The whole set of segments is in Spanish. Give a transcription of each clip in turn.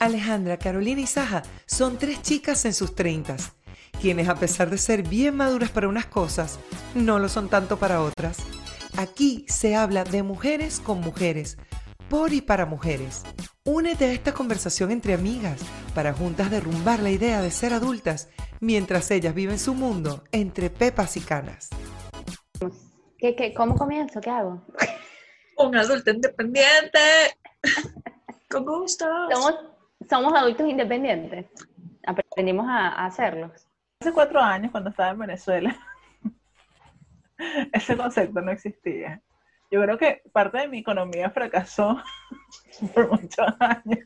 Alejandra, Carolina y Saja son tres chicas en sus treintas, quienes a pesar de ser bien maduras para unas cosas, no lo son tanto para otras. Aquí se habla de mujeres con mujeres, por y para mujeres. Únete a esta conversación entre amigas para juntas derrumbar la idea de ser adultas mientras ellas viven su mundo entre pepas y canas. ¿Qué, qué, cómo comienzo? ¿Qué hago? Un adulto independiente. Con gusto. Somos, somos adultos independientes. Aprendimos a, a hacerlos. Hace cuatro años, cuando estaba en Venezuela, ese concepto no existía. Yo creo que parte de mi economía fracasó por muchos años.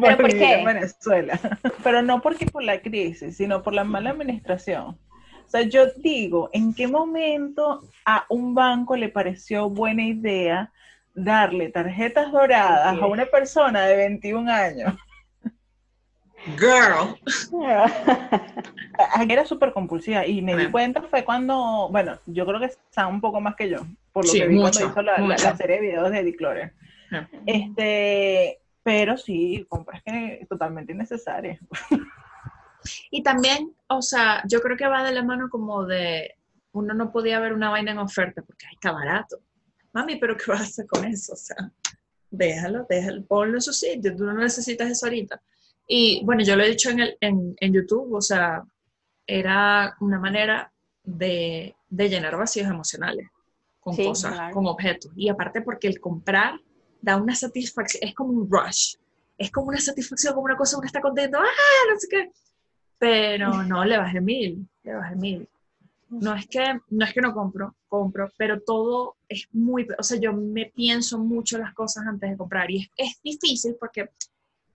¿Pero por qué? en Venezuela. Pero no porque por la crisis, sino por la mala administración. O sea, yo digo, ¿en qué momento a un banco le pareció buena idea darle tarjetas doradas a una persona de 21 años? Girl. Era súper compulsiva y me di cuenta fue cuando, bueno, yo creo que está un poco más que yo, por lo Sí, que vi mucho, cuando hizo la, la- mucho. la serie de videos de Eddie Clorer. Ajá. Este, pero sí, compras que totalmente innecesarias. Y también, o sea, yo creo que va de la mano como de, uno no podía ver una vaina en oferta porque ahí está barato. Mami, pero ¿qué vas a hacer con eso? O sea, déjalo, déjalo, ponlo en su sitio, tú no necesitas eso ahorita. Y bueno, yo lo he dicho en, el, en, en YouTube, o sea, era una manera de, de llenar vacíos emocionales con Sí, cosas, claro. con objetos. Y aparte porque el comprar da una satisfacción, es como un rush, es como una satisfacción, como una cosa, uno está contento, ah, no sé qué. Pero no, le bajé mil, le bajé mil. No es que no es que no compro, compro, pero todo es muy, o sea, yo me pienso mucho las cosas antes de comprar y es, es difícil porque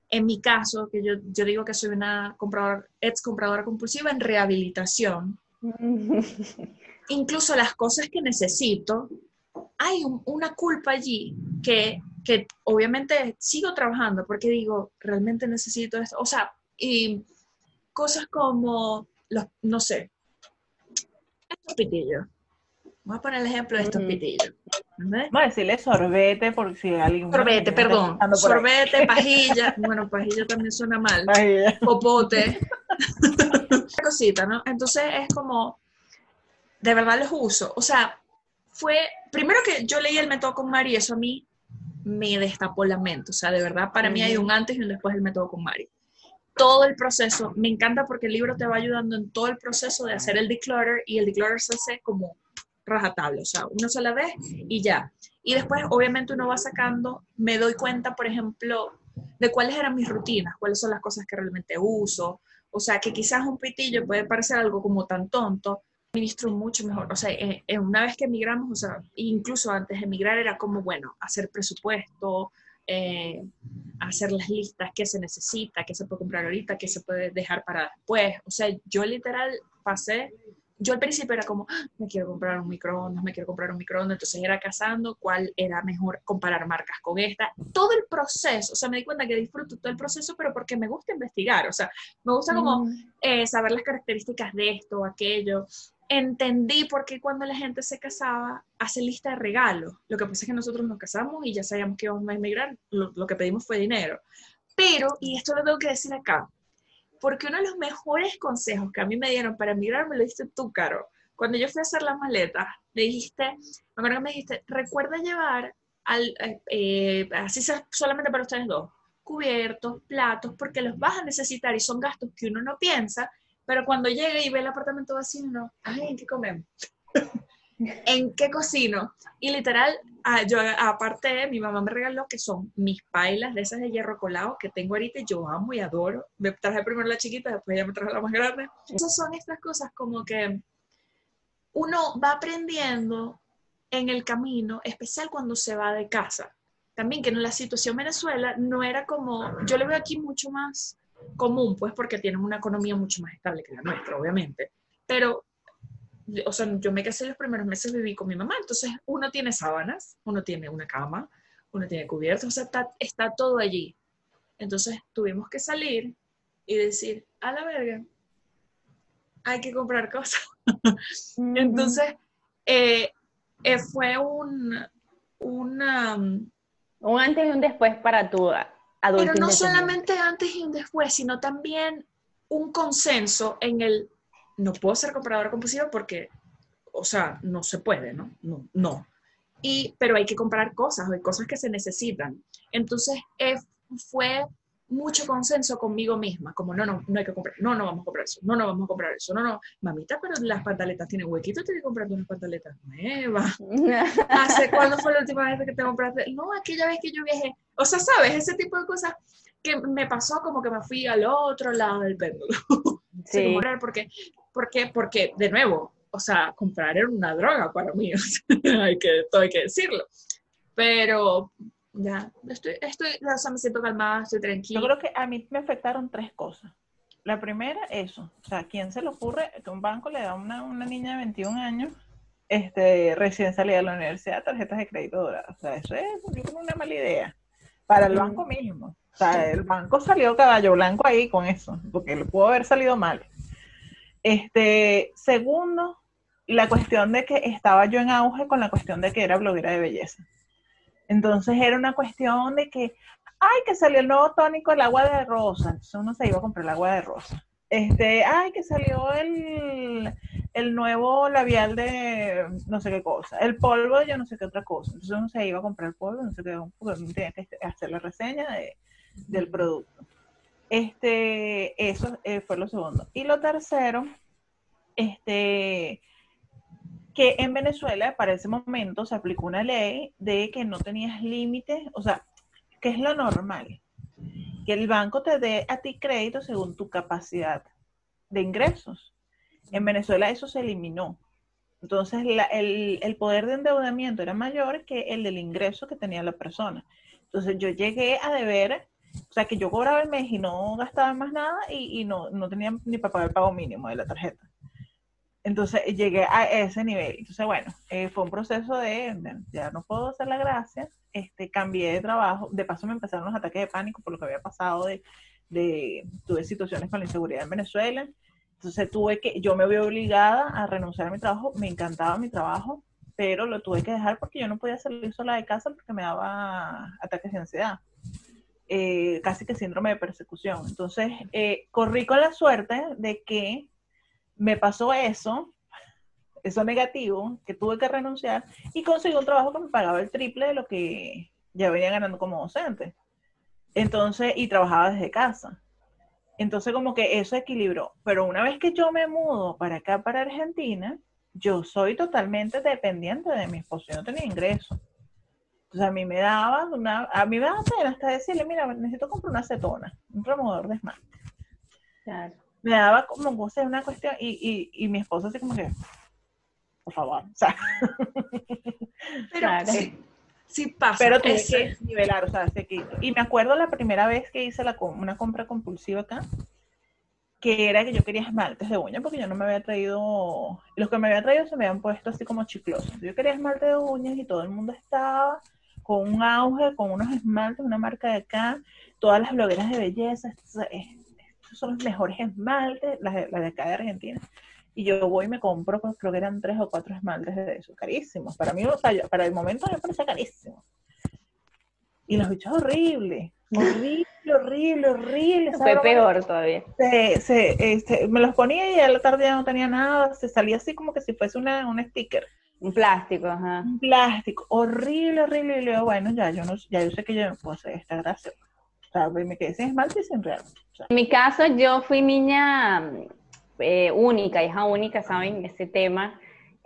en mi caso, que yo, yo digo que soy una compradora, ex compradora compulsiva en rehabilitación, incluso las cosas que necesito, hay un- una culpa allí que, que obviamente sigo trabajando porque digo, realmente necesito esto. O sea, y cosas como, los, no sé, estos pitillos. Voy a poner el ejemplo de estos Ujú. pitillos. ¿entendés? Vamos a decirle sorbete por si alguien... Sorbete, perdón. Ahí. Sorbete, pajilla. Bueno, pajilla también suena mal. Popote, cosita, ¿no? Entonces es como, de verdad los uso. O sea, fue, primero que yo leí el método con Mari, eso a mí me destapó la mente. O sea, de verdad, para mí hay un antes y un después del método con Mari. Todo el proceso, me encanta porque el libro te va ayudando en todo el proceso de hacer el declutter y el declutter se hace como rajatabla, o sea, una sola vez y ya. Y después, obviamente, uno va sacando, me doy cuenta, por ejemplo, de cuáles eran mis rutinas, cuáles son las cosas que realmente uso. O sea, que quizás un pitillo puede parecer algo como tan tonto, ministro mucho mejor. O sea, eh, eh, una vez que emigramos, o sea, incluso antes de emigrar era como, bueno, hacer presupuesto, eh, hacer las listas, qué se necesita, qué se puede comprar ahorita, qué se puede dejar para después. O sea, yo literal pasé, yo al principio era como, "Ah, me quiero comprar un microondas, me quiero comprar un microondas, entonces era cazando cuál era mejor comparar marcas con esta. Todo el proceso, o sea, me di cuenta que disfruto todo el proceso, pero porque me gusta investigar, o sea, me gusta como eh, saber las características de esto aquello. Entendí por qué cuando la gente se casaba hace lista de regalos. Lo que pasa es que nosotros nos casamos y ya sabíamos que íbamos a emigrar, lo, que pedimos fue dinero. Pero, y esto lo tengo que decir acá, porque uno de los mejores consejos que a mí me dieron para emigrar me lo diste tú, Caro. Cuando yo fui a hacer las maletas, me dijiste, me acuerdo me dijiste, recuerda llevar, al, eh, eh, así sea solamente para ustedes dos, cubiertos, platos, porque los vas a necesitar y son gastos que uno no piensa, pero cuando llega y ve el apartamento vacío, uno, ay, ¿en qué comemos? ¿En qué cocino? Y literal, ah, yo aparte, mi mamá me regaló que son mis pailas de esas de hierro colado que tengo ahorita y yo amo y adoro. Me traje primero la chiquita, después ya me traje la más grande. Esas son estas cosas como que uno va aprendiendo en el camino, especial cuando se va de casa. También que en la situación Venezuela no era como, yo lo veo aquí mucho más común, pues porque tienen una economía mucho más estable que la nuestra, obviamente. Pero, o sea, yo me casé los primeros meses, viví con mi mamá, entonces uno tiene sábanas, uno tiene una cama, uno tiene cubiertos, o sea, está, está todo allí. Entonces tuvimos que salir y decir, a la verga, hay que comprar cosas. Entonces, eh, eh, fue un, una, Un antes y un después para tu. Pero no solamente antes y un después, sino también un consenso en el, no puedo ser compradora compulsiva porque, o sea, no se puede, ¿no? No, no. Y, pero hay que comprar cosas, hay cosas que se necesitan. Entonces, eh, fue mucho consenso conmigo misma, como no, no, no hay que comprar, no, no vamos a comprar eso, no, no vamos a comprar eso, no, no, mamita, pero las pantaletas tienen huequito, te que comprarte unas pantaletas nuevas. ¿Hace cuándo fue la última vez que te compraste? No, aquella vez que yo viajé. O sea, ¿sabes? Ese tipo de cosas que me pasó como que me fui al otro lado del péndulo. Sí. porque, porque, porque, de nuevo, o sea, comprar era una droga para mí, hay que, todo hay que decirlo. Pero ya, estoy, estoy, o sea, me siento calmada, estoy tranquila. Yo creo que a mí me afectaron tres cosas. La primera, eso. O sea, ¿quién se le ocurre que un banco le da a una, una niña de 21 años este, recién salida de la universidad tarjetas de crédito doradas? O sea, eso es una mala idea. Para el banco mismo. O sea, el banco salió caballo blanco ahí con eso, porque le pudo haber salido mal. Este, segundo, la cuestión de que estaba yo en auge con la cuestión de que era bloguera de belleza. Entonces era una cuestión de que, ay, que salió el nuevo tónico, el agua de rosa. Entonces uno se iba a comprar el agua de rosa. Este, ay, que salió el, el nuevo labial de no sé qué cosa, el polvo yo no sé qué otra cosa. Entonces uno se iba a comprar el polvo, no sé qué, porque uno tenía que hacer la reseña de, del producto. Este, eso eh, fue lo segundo. Y lo tercero, este, que en Venezuela para ese momento se aplicó una ley de que no tenías límites, o sea, que es lo normal, que el banco te dé a ti crédito según tu capacidad de ingresos. En Venezuela eso se eliminó. Entonces el, el, poder de endeudamiento era mayor que el del ingreso que tenía la persona. Entonces yo llegué a deber, o sea que yo cobraba el mes y no gastaba más nada y, y no, no tenía ni para pagar el pago mínimo de la tarjeta. Entonces llegué a ese nivel. Entonces, bueno, eh, fue un proceso de, ya no puedo hacer la gracia, este, cambié de trabajo, de paso me empezaron los ataques de pánico por lo que había pasado, de, de tuve situaciones con la inseguridad en Venezuela, entonces tuve que, yo me vi obligada a renunciar a mi trabajo, me encantaba mi trabajo, pero lo tuve que dejar porque yo no podía salir sola de casa porque me daba ataques de ansiedad. Eh, casi que síndrome de persecución. Entonces, eh, corrí con la suerte de que me pasó eso, eso negativo, que tuve que renunciar y conseguí un trabajo que me pagaba el triple de lo que ya venía ganando como docente. Entonces, y trabajaba desde casa. Entonces, como que eso equilibró. Pero una vez que yo me mudo para acá, para Argentina, yo soy totalmente dependiente de mi esposo. Yo no tenía ingreso. Entonces, a mí me daba una, a mí me daba pena hasta decirle, mira, necesito comprar una acetona, un removedor de esmalte. Claro me daba como, o sea, una cuestión, y, y, y mi esposo así como que, por favor, o sea. Pero sí, sí, pasa. Pero tuve que nivelar, o sea, que, y me acuerdo la primera vez que hice la, una compra compulsiva acá, que era que yo quería esmaltes de uñas porque yo no me había traído, los que me había traído se me habían puesto así como chiclosos. Yo quería esmalte de uñas y todo el mundo estaba con un auge, con unos esmaltes, una marca de acá, todas las blogueras de belleza, son los mejores esmaltes, las de, acá de Argentina. Y yo voy y me compro, pues, creo que eran tres o cuatro esmaltes de eso, carísimos. Para mí, o sea, para el momento me parece carísimo. Y los bichos horribles, horrible, horrible, horrible. Fue peor todavía. Se, este, me los ponía y a la tarde ya no tenía nada, se salía así como que si fuese una, un sticker. Un plástico, ajá. Un plástico, horrible, horrible. Y luego, bueno, ya yo no, ya yo sé que yo no puedo hacer esta gracia. O sea, me quedé sin esmalte y sin real. En mi caso, yo fui niña eh, única, hija única, ¿saben? Ese tema.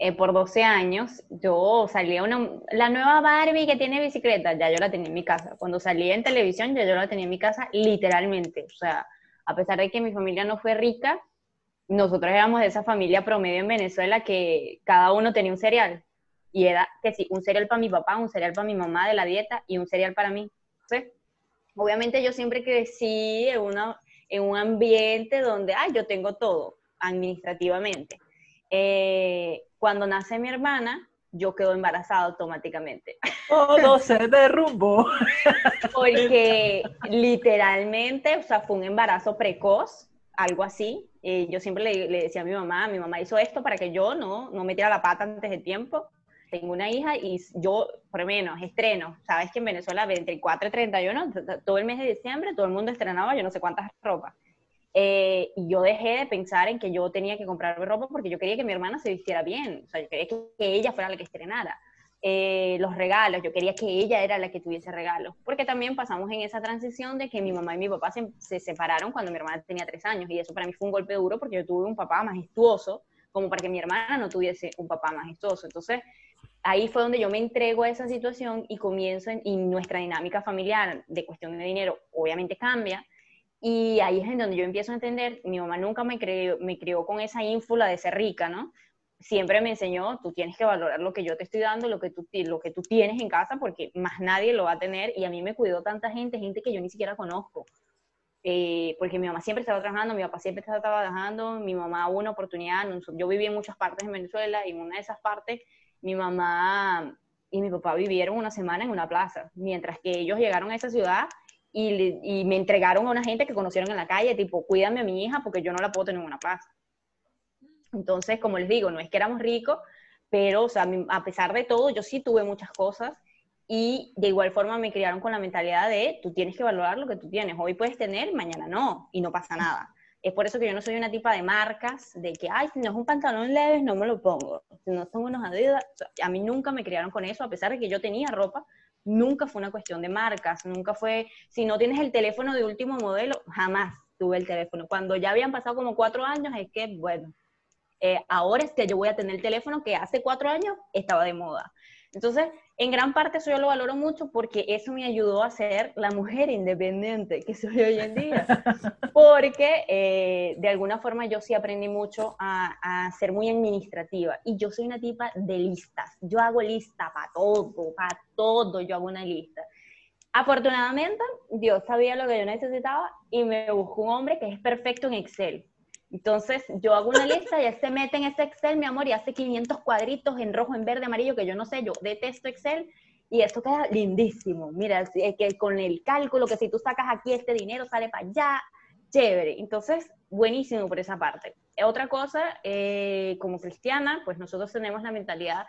Eh, por 12 años, yo salía una, la nueva Barbie que tiene bicicleta, ya yo la tenía en mi casa. Cuando salía en televisión, ya yo la tenía en mi casa, literalmente. O sea, a pesar de que mi familia no fue rica, nosotros éramos de esa familia promedio en Venezuela que cada uno tenía un cereal. Y era que sí, un cereal para mi papá, un cereal para mi mamá de la dieta y un cereal para mí. ¿sí? Obviamente yo siempre crecí en, una, en un ambiente donde, ah, yo tengo todo administrativamente. Eh, cuando nace mi hermana, yo quedo embarazada automáticamente. Todo se derrumbó. Porque literalmente, o sea, fue un embarazo precoz, algo así. Eh, yo siempre le, le, decía a mi mamá, mi mamá hizo esto para que yo no, no metiera la pata antes de tiempo. Tengo una hija y yo, por lo menos, estreno. Sabes que en Venezuela, 24 y 31, todo el mes de diciembre, todo el mundo estrenaba yo no sé cuántas ropas. Eh, y yo dejé de pensar en que yo tenía que comprarme ropa porque yo quería que mi hermana se vistiera bien. O sea, yo quería que, ella fuera la que estrenara. Eh, los regalos, yo quería que ella era la que tuviese regalos, porque también pasamos en esa transición de que mi mamá y mi papá se, se, separaron cuando mi hermana tenía tres años, y eso para mí fue un golpe duro porque yo tuve un papá majestuoso, como para que mi hermana no tuviese un papá majestuoso. Entonces, ahí fue donde yo me entrego a esa situación y comienzo, y nuestra dinámica familiar de cuestión de dinero obviamente cambia, y ahí es en donde yo empiezo a entender, mi mamá nunca me creó, me crió con esa ínfula de ser rica, ¿no? Siempre me enseñó, tú tienes que valorar lo que yo te estoy dando, lo que tú, lo que tú tienes en casa, porque más nadie lo va a tener, y a mí me cuidó tanta gente, gente que yo ni siquiera conozco. Eh, porque mi mamá siempre estaba trabajando, mi papá siempre estaba trabajando, mi mamá una oportunidad, yo viví en muchas partes de Venezuela y en una de esas partes mi mamá y mi papá vivieron una semana en una plaza, mientras que ellos llegaron a esa ciudad y, me entregaron a una gente que conocieron en la calle, tipo, cuídame a mi hija porque yo no la puedo tener en una plaza. Entonces, como les digo, no es que éramos ricos, pero, o sea, a pesar de todo, yo sí tuve muchas cosas y de igual forma me criaron con la mentalidad de, tú tienes que valorar lo que tú tienes, hoy puedes tener, mañana no, y no pasa nada. Es por eso que yo no soy una tipa de marcas, de que, ay, si no es un pantalón leve, no me lo pongo. Si no son unos adidas, a mí nunca me criaron con eso, a pesar de que yo tenía ropa, nunca fue una cuestión de marcas, nunca fue, si no tienes el teléfono de último modelo, jamás tuve el teléfono. Cuando ya habían pasado como cuatro años, es que, bueno, eh, ahora es que yo voy a tener el teléfono que hace cuatro años estaba de moda. Entonces, en gran parte eso yo lo valoro mucho porque eso me ayudó a ser la mujer independiente que soy hoy en día. Porque eh, de alguna forma yo sí aprendí mucho a, a, ser muy administrativa y yo soy una tipa de listas. Yo hago lista para todo, para todo yo hago una lista. Afortunadamente, Dios sabía lo que yo necesitaba y me buscó un hombre que es perfecto en Excel. Entonces, yo hago una lista y él se mete en ese Excel, mi amor, y hace 500 cuadritos en rojo, en verde, amarillo, que yo no sé, yo detesto Excel, y esto queda lindísimo. Mira, que con el cálculo, que si tú sacas aquí este dinero, sale para allá, chévere. Entonces, buenísimo por esa parte. Otra cosa, eh, como cristiana, pues nosotros tenemos la mentalidad,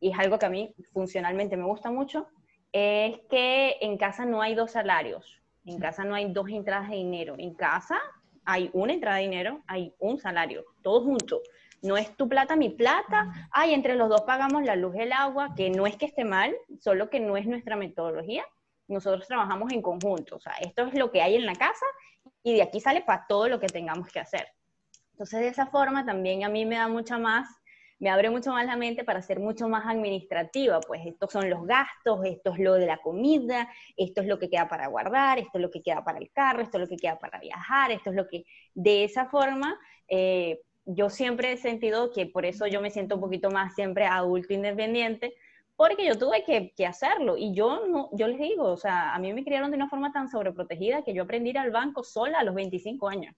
y es algo que a mí funcionalmente me gusta mucho, es que en casa no hay dos salarios, en casa no hay dos entradas de dinero, en casa hay una entrada de dinero, hay un salario, todo junto. No es tu plata, mi plata, ay, entre los dos pagamos la luz el agua, que no es que esté mal, solo que no es nuestra metodología. Nosotros trabajamos en conjunto, o sea, esto es lo que hay en la casa y de aquí sale para todo lo que tengamos que hacer. Entonces, de esa forma también a mí me da mucha más me abre mucho más la mente para ser mucho más administrativa, pues estos son los gastos, esto es lo de la comida, esto es lo que queda para guardar, esto es lo que queda para el carro, esto es lo que queda para viajar, esto es lo que, de esa forma, eh, yo siempre he sentido que por eso yo me siento un poquito más siempre adulto independiente, porque yo tuve que, que, hacerlo y yo no, yo les digo, o sea, a mí me criaron de una forma tan sobreprotegida que yo aprendí a ir al banco sola a los 25 años.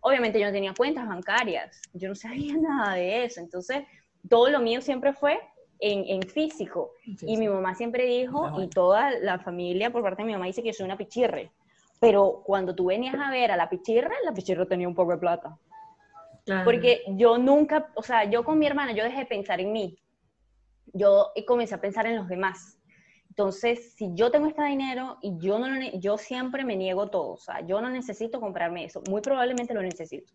Obviamente yo no tenía cuentas bancarias, yo no sabía nada de eso, entonces todo lo mío siempre fue en, físico. Y mi mamá siempre dijo, y toda la familia por parte de mi mamá dice que soy una pichirre. Pero cuando tú venías a ver a la pichirre, la pichirre tenía un poco de plata. Porque yo nunca, o sea, yo con mi hermana, yo dejé de pensar en mí. Yo comencé a pensar en los demás. Entonces, si yo tengo este dinero y yo no yo siempre me niego todo, o sea, yo no necesito comprarme eso, muy probablemente lo necesito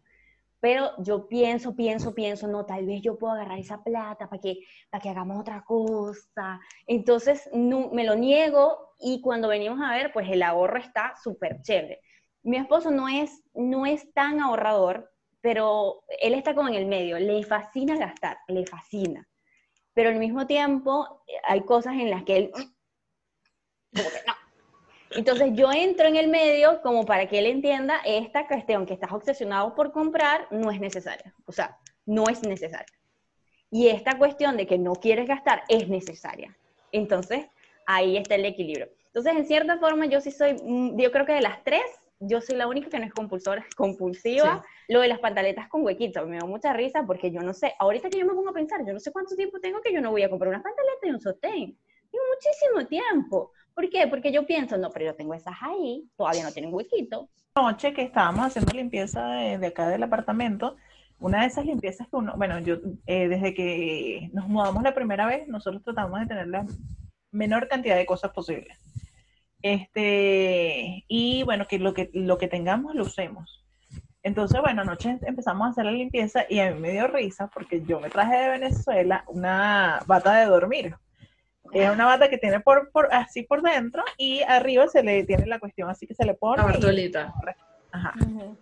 pero yo pienso, pienso, pienso, no, tal vez yo puedo agarrar esa plata para que, para que hagamos otra cosa. Entonces no, me lo niego y cuando venimos a ver, pues el ahorro está súper chévere. Mi esposo no es, no es tan ahorrador, pero él está como en el medio, le fascina gastar, le fascina. Pero al mismo tiempo hay cosas en las que él, no, entonces yo entro en el medio como para que él entienda esta cuestión que estás obsesionado por comprar no es necesaria. O sea, no es necesaria. Y esta cuestión de que no quieres gastar es necesaria. Entonces, ahí está el equilibrio. Entonces, en cierta forma, yo sí soy, mm, yo creo que de las tres, yo soy la única que no es compulsora, compulsiva. Lo de las pantaletas con huequitos, me da mucha risa porque yo no sé, ahorita que yo me pongo a pensar, yo no sé cuánto tiempo tengo que yo no voy a comprar unas pantaletas y un sostén. Tengo muchísimo tiempo. ¿Por qué? Porque yo pienso, no, pero yo tengo esas ahí, todavía no tienen huequito. Noche que estábamos haciendo limpieza de, acá del apartamento, una de esas limpiezas que uno, bueno, yo eh, desde que nos mudamos la primera vez, nosotros tratamos de tener la menor cantidad de cosas posibles. Este, y bueno, que lo que, lo que tengamos lo usemos. Entonces, bueno, anoche empezamos a hacer la limpieza y a mí me dio risa porque yo me traje de Venezuela una bata de dormir. Es una bata que tiene por, por así por dentro y arriba se le tiene la cuestión así que se le pone. La bartolita. Ajá,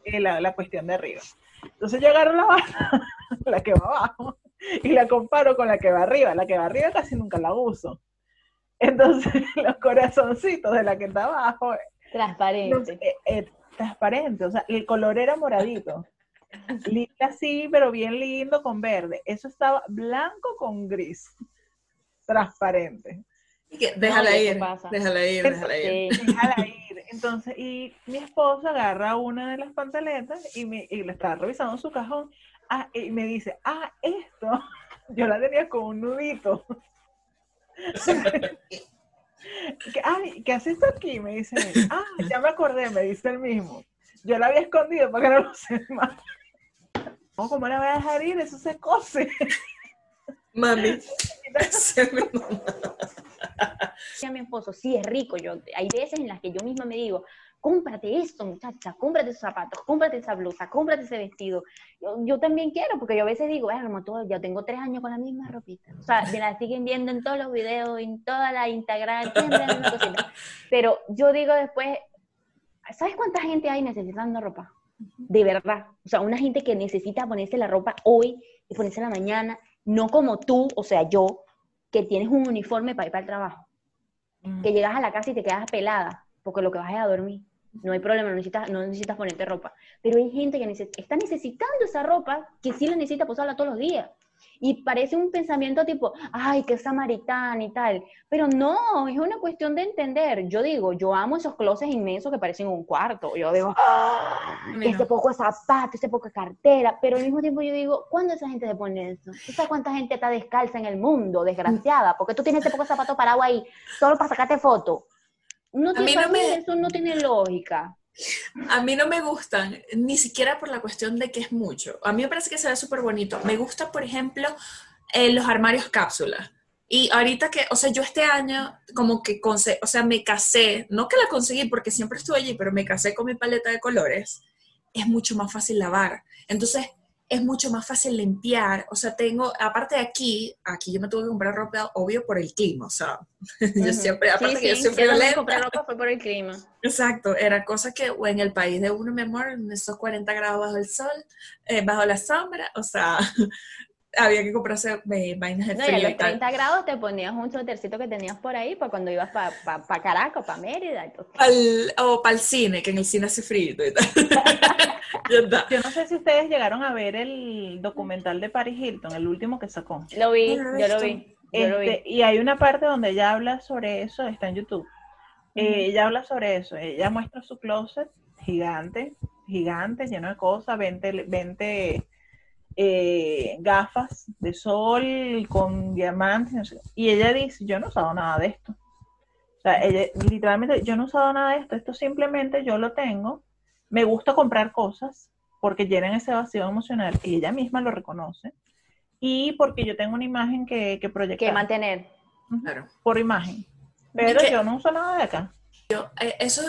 eh, la, la cuestión de arriba. Entonces yo agarro la bata, la que va abajo, y la comparo con la que va arriba. La que va arriba casi nunca la uso. Entonces los corazoncitos de la que está abajo, Transparente. eh, eh, transparente, o sea, el color era moradito. Lindo así, pero bien lindo con verde. Eso estaba blanco con gris. Transparente. Y que, déjala No, ¿qué ir, déjala ir, déjala ir. Déjala ir. Entonces, y mi esposo agarra una de las pantaletas y, me, y la estaba revisando su cajón. Ah, y me dice, ah, esto, yo la tenía con un nudito. ¿Qué, ay, ¿qué haces tú aquí? Me dice, él. ah, ya me acordé, me dice el mismo. Yo la había escondido para que no lo sepa. No, ¿cómo la voy a dejar ir? Eso se cose. Mami, a mi esposo, sí, es rico. Yo, hay veces en las que yo misma me digo, cómprate esto, muchacha, cómprate esos zapatos, cómprate esa blusa, cómprate ese vestido. Yo, yo también quiero, porque yo a veces digo, "Ay, como todo, ya tengo tres años con la misma ropita. O sea, me la siguen viendo en todos los videos, en toda la Instagram. Pero yo digo después, ¿sabes cuánta gente hay necesitando ropa? De verdad. O sea, una gente que necesita ponerse la ropa hoy y ponerse la mañana, no como tú, o sea, yo, que tienes un uniforme para ir para el trabajo que llegas a la casa y te quedas pelada, porque lo que vas es a dormir. No hay problema, no necesitas, no necesitas ponerte ropa. Pero hay gente que neces- está necesitando esa ropa que sí la necesita posarla todos los días. Y parece un pensamiento tipo, ay, que samaritana y tal. Pero no, es una cuestión de entender. Yo digo, yo amo esos closets inmensos que parecen un cuarto. Yo digo, A mí ese poco de zapato, ese poco de cartera, pero al mismo tiempo yo digo, ¿cuándo esa gente se pone eso? ¿Tú sabes cuánta gente está descalza en el mundo, desgraciada? Porque tú tienes ese poco de zapato parado ahí, solo para sacarte foto. No A mí tiene, no me- para mí eso no tiene lógica. A mí no me gustan, ni siquiera por la cuestión de que es mucho. A mí me parece que se ve súper bonito. Me gusta, por ejemplo, eh, los armarios cápsulas. Y ahorita que, o sea, yo este año como que, conse- o sea, me casé, no que la conseguí porque siempre estuve allí, pero me casé con mi paleta de colores, es mucho más fácil lavar. Entonces, es mucho más fácil limpiar. O sea, tengo, aparte de aquí, aquí yo me tuve que comprar ropa, obvio, por el clima. O sea, yo siempre, aparte sí, que yo siempre yo compré ropa fue por el clima. Exacto, era cosa que o en el país de uno, mi amor, en esos 40 grados bajo el sol, eh, bajo la sombra, o sea, había que comprarse eh, vainas de No, y a frío y los tal. 30 grados te ponías un suétercito que tenías por ahí para cuando ibas para pa, pa Caracas, para Mérida. O para el cine, que en el cine hace frío y tal. Ya está. Yo no sé si ustedes llegaron a ver el documental de Paris Hilton, el último que sacó. lo vi, No lo he yo lo vi. Yo lo vi. Este, y hay una parte donde ella habla sobre eso, está en YouTube. Eh, ella habla sobre eso, ella muestra su closet gigante, gigante, lleno de cosas, 20, 20 eh, gafas de sol con diamantes, no sé. y ella dice, yo no he usado nada de esto. O sea, ella literalmente, yo no he usado nada de esto, esto simplemente yo lo tengo, me gusta comprar cosas porque llenan ese vacío emocional y ella misma lo reconoce. Y porque yo tengo una imagen que, que proyectar Que mantener. Claro. por imagen. Pero que- yo no uso nada de acá. Eh, eso,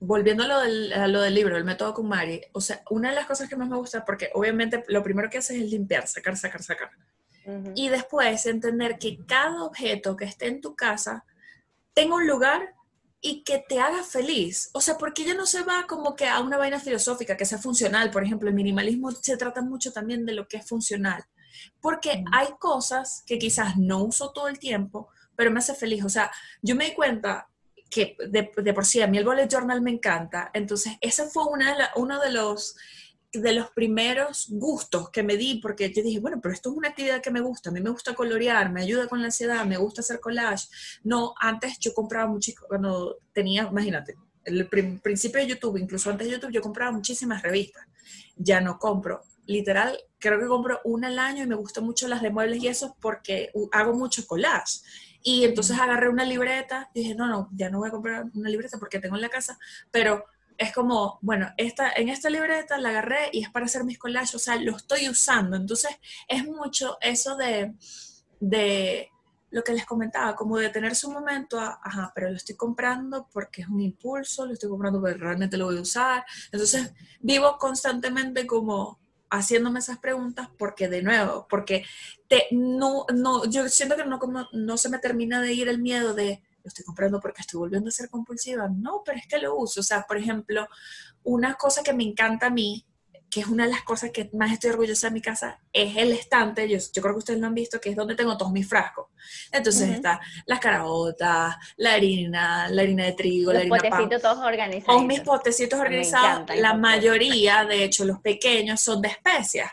volviendo a lo, del, a lo del libro, el método con Mari, o sea, una de las cosas que más me gusta, porque obviamente lo primero que haces es limpiar, sacar, sacar, sacar. Ujú. Y después entender que cada objeto que esté en tu casa tenga un lugar y que te haga feliz. O sea, porque ella no se va como que a una vaina filosófica que sea funcional. Por ejemplo, el minimalismo se trata mucho también de lo que es funcional. Porque Mm. hay cosas que quizás no uso todo el tiempo, pero me hace feliz. O sea, yo me di cuenta que de, de por sí a mí el bullet journal me encanta. Entonces, ese fue una de la- uno de los de los primeros gustos que me di, porque yo dije, bueno, pero esto es una actividad que me gusta, a mí me gusta colorear, me ayuda con la ansiedad, me gusta hacer collage. No, antes yo compraba mucho, cuando tenía, imagínate, el principio de YouTube, incluso antes de YouTube, yo compraba muchísimas revistas. Ya no compro. Literal, creo que compro una al año y me gustan mucho las de muebles y eso porque hago mucho collage. Y entonces agarré una libreta dije, no, no, ya no voy a comprar una libreta porque tengo en la casa, pero es como, bueno, esta, en esta libreta la agarré y es para hacer mis collages, o sea, lo estoy usando. Entonces, es mucho eso de, de lo que les comentaba, como de tenerse un momento, a, ajá, pero lo estoy comprando porque es un impulso, lo estoy comprando porque realmente lo voy a usar. Entonces, vivo constantemente como haciéndome esas preguntas porque de nuevo, porque te, no, no, yo siento que no, no, no se me termina de ir el miedo de lo estoy comprando porque estoy volviendo a ser compulsiva. No, pero es que lo uso. O sea, por ejemplo, una cosa que me encanta a mí, que es una de las cosas que más estoy orgullosa de mi casa, es el estante. Yo, yo creo que ustedes lo han visto, que es donde tengo todos mis frascos. Entonces está las carabotas, la harina, la harina de trigo, la harina Los potecitos todos organizados. Todos mis potecitos organizados. La mayoría, de hecho, los pequeños son de especias.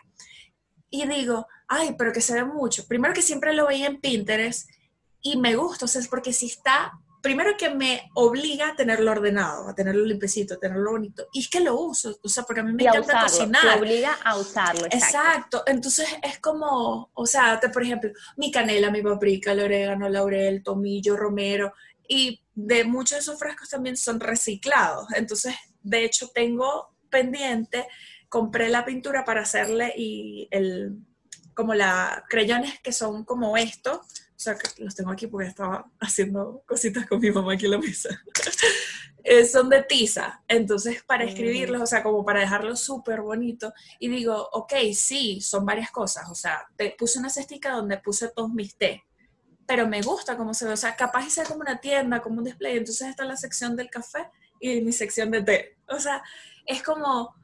Y digo, ay, pero que se ve mucho. Primero que siempre lo veía en Pinterest y me gusta, o sea, es porque si está, primero que me obliga a tenerlo ordenado, a tenerlo limpiecito, a tenerlo bonito, y es que lo uso, o sea, porque a mí me y encanta usarlo, cocinar. Te obliga a usarlo, exacto. Exacto, entonces es como, o sea, te, por ejemplo, mi canela, mi paprika, el orégano, laurel, tomillo, romero, y de muchos de esos frascos también son reciclados, entonces, de hecho, tengo pendiente, compré la pintura para hacerle y el, como la creyones que son como estos, o sea, que los tengo aquí porque estaba haciendo cositas con mi mamá aquí en la mesa. Eh, son de tiza, entonces para escribirlos, o sea, como para dejarlos súper bonito. Y digo, ok, sí, son varias cosas. O sea, te puse una cestica donde puse todos mis té, pero me gusta cómo se ve. O sea, capaz de ser como una tienda, como un display. Entonces está la sección del café y mi sección de té. O sea, es como,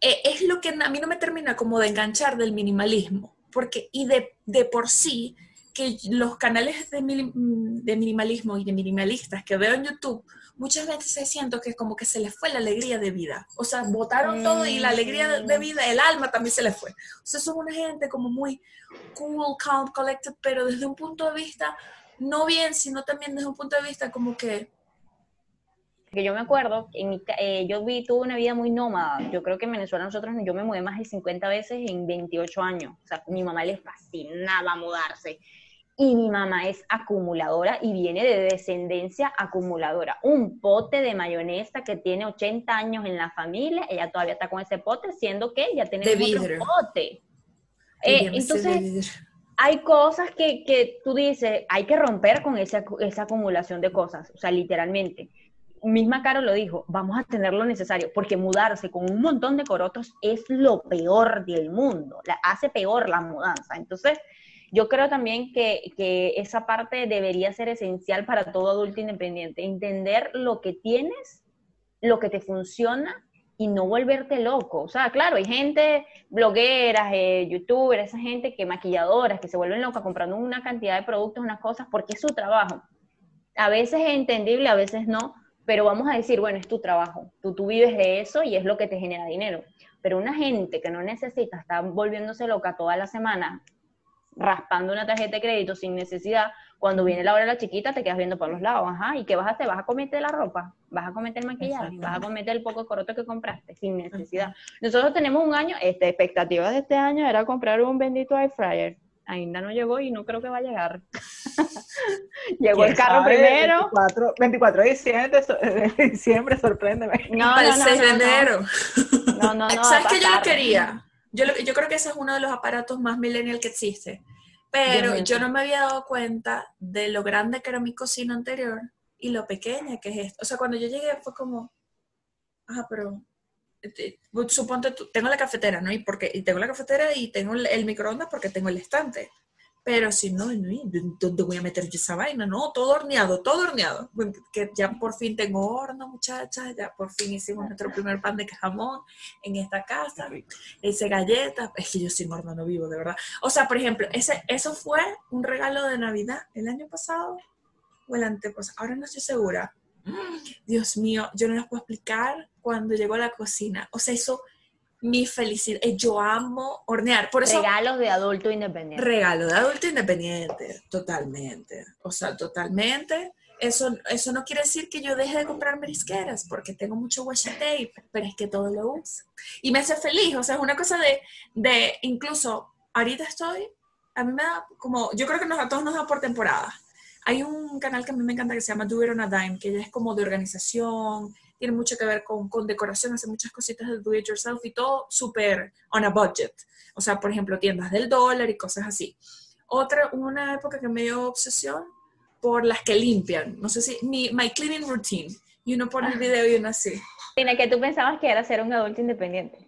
eh, es lo que a mí no me termina como de enganchar del minimalismo. Porque, y de, de por sí, que los canales de, de, minimalismo y de minimalistas que veo en YouTube, muchas veces siento que como que se les fue la alegría de vida. O sea, botaron mm. todo y la alegría de, vida, el alma también se les fue. O sea, son una gente como muy cool, calm, collected, pero desde un punto de vista, no bien, sino también desde un punto de vista como que... Que yo me acuerdo, en mi, eh, yo vi, tuve una vida muy nómada. Yo creo que en Venezuela nosotros, yo me mudé más de 50 veces en 28 años. O sea, mi mamá le fascinaba mudarse y mi mamá es acumuladora y viene de descendencia acumuladora. Un pote de mayonesa que tiene 80 años en la familia, ella todavía está con ese pote, siendo que ella tiene otro pote. Eh, entonces, hay cosas que, que, tú dices, hay que romper con esa, esa acumulación de cosas, o sea, literalmente. Misma Caro lo dijo, vamos a tener lo necesario, porque mudarse con un montón de corotos es lo peor del mundo, la, hace peor la mudanza. Entonces, yo creo también que, que, esa parte debería ser esencial para todo adulto independiente, entender lo que tienes, lo que te funciona y no volverte loco. O sea, claro, hay gente, blogueras, eh, youtubers, esa gente que maquilladoras, que se vuelven locas comprando una cantidad de productos, unas cosas, porque es su trabajo. A veces es entendible, a veces no, pero vamos a decir, bueno, es tu trabajo, tú, tú vives de eso y es lo que te genera dinero. Pero una gente que no necesita estar volviéndose loca toda la semana raspando una tarjeta de crédito sin necesidad, cuando viene la hora de la chiquita te quedas viendo por los lados, ajá, ¿y qué vas a hacer? ¿Vas a comerte la ropa? ¿Vas a comerte el maquillaje? ¿Vas a comerte el poco coroto que compraste sin necesidad? Nosotros tenemos un año, esta expectativa de este año era comprar un bendito air fryer. Ainda no llegó y no creo que va a llegar. Llegó el carro sabe? primero. 24, 24 de diciembre, de diciembre sorpréndeme. No, el no, 6 de enero. No, no, no. ¿Sabes que yo lo quería? Yo, lo- yo creo que ese es uno de los aparatos más millennial que existe. Pero yo no me había dado cuenta de lo grande que era mi cocina anterior y lo pequeña que es esto. O sea, cuando yo llegué fue como, ah, pero este, suponte tú, tengo la cafetera, ¿no? Y, porque, y tengo la cafetera y tengo el microondas porque tengo el estante. Pero si no, ¿dónde voy a meter yo esa vaina? No, todo horneado, todo horneado. Que ya por fin tengo horno, muchachas, ya por fin hicimos nuestro primer pan de jamón en esta casa. Hice galletas, es que yo sin horno no vivo, de verdad. O sea, por ejemplo, ese, eso fue un regalo de Navidad el año pasado o el antepasado, ahora no estoy segura. Dios mío, yo no les puedo explicar cuando llegó a la cocina. O sea, eso, mi felicidad, eh, yo amo hornear. Por eso, Regalos de adulto independiente. regalo de adulto independiente, totalmente. O sea, totalmente. Eso, eso no quiere decir que yo deje de comprar merisqueras, porque tengo mucho washi tape, pero es que todo lo uso. Y me hace feliz, o sea, es una cosa de, de incluso, ahorita estoy, a mí me da como, yo creo que nos, a todos nos da por temporada. Hay un canal que a mí me encanta que se llama Do It on a Dime, que ya es como de organización, tiene mucho que ver con, con decoración, hace muchas cositas de do it yourself y todo súper on a budget. O sea, por ejemplo, tiendas del dólar y cosas así. Otra, una época que me dio obsesión por las que limpian. No sé si, mi, my cleaning routine. Y uno pone el video y uno así. Tiene que tú pensabas que era ser un adulto independiente.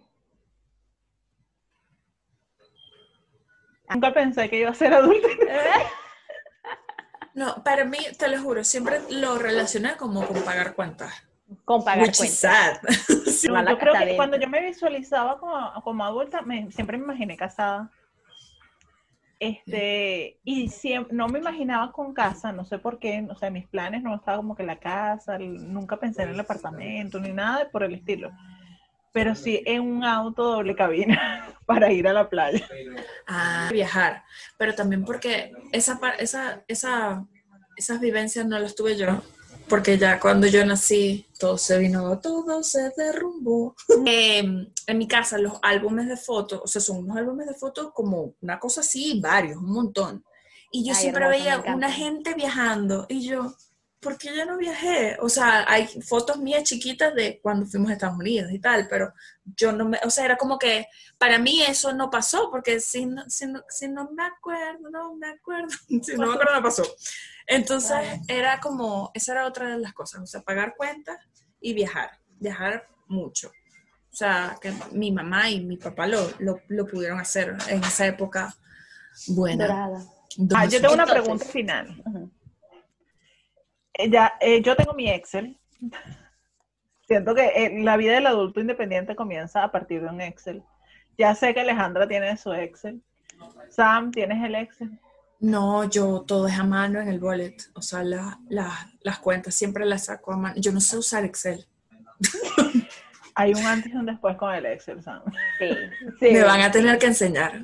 Nunca pensé que iba a ser adulto. No, para mí, te lo juro, siempre lo relacioné como con pagar cuentas. Con pagar Which is cuentas. sad. Sí. No, Mala yo creo que cadena. cuando yo me visualizaba como, como adulta, me- siempre me imaginé casada. Este, y siem- no me imaginaba con casa, no sé por qué, o sea, mis planes no estaba como que la casa, el- nunca pensé en el apartamento ni nada por el estilo. Pero sí en un auto doble cabina para ir a la playa. a viajar, pero también porque esa, esa, esa, esas vivencias no las tuve yo, porque ya cuando yo nací todo se vino, todo se derrumbó. Eh, en mi casa los álbumes de fotos, o sea, son unos álbumes de fotos como una cosa así, varios, un montón. Y yo Ay, siempre veía una gente viajando y yo, ¿por qué yo no viajé? O sea, hay fotos mías chiquitas de cuando fuimos a Estados Unidos y tal, pero yo no me, o sea, era como que para mí eso no pasó, porque si no, si no, si no me acuerdo, no me acuerdo, si no me acuerdo, no pasó. Entonces era como, esa era otra de las cosas, o sea, pagar cuentas y viajar, viajar mucho. O sea, que mi mamá y mi papá lo, lo, lo pudieron hacer en esa época buena. Dorada. Ah, yo tengo una Entonces- pregunta final. Eh, ya, eh, yo tengo mi Excel. Siento que eh, la vida del adulto independiente comienza a partir de un Excel. Ya sé que Alejandra tiene su Excel. Sam, ¿tienes el Excel? No, yo todo es a mano en el wallet, o sea, la- la- las cuentas siempre las saco a mano. Yo no sé usar Excel. Hay un antes y un después con el Excel, Sam. Sí, sí. Me van a tener que enseñar.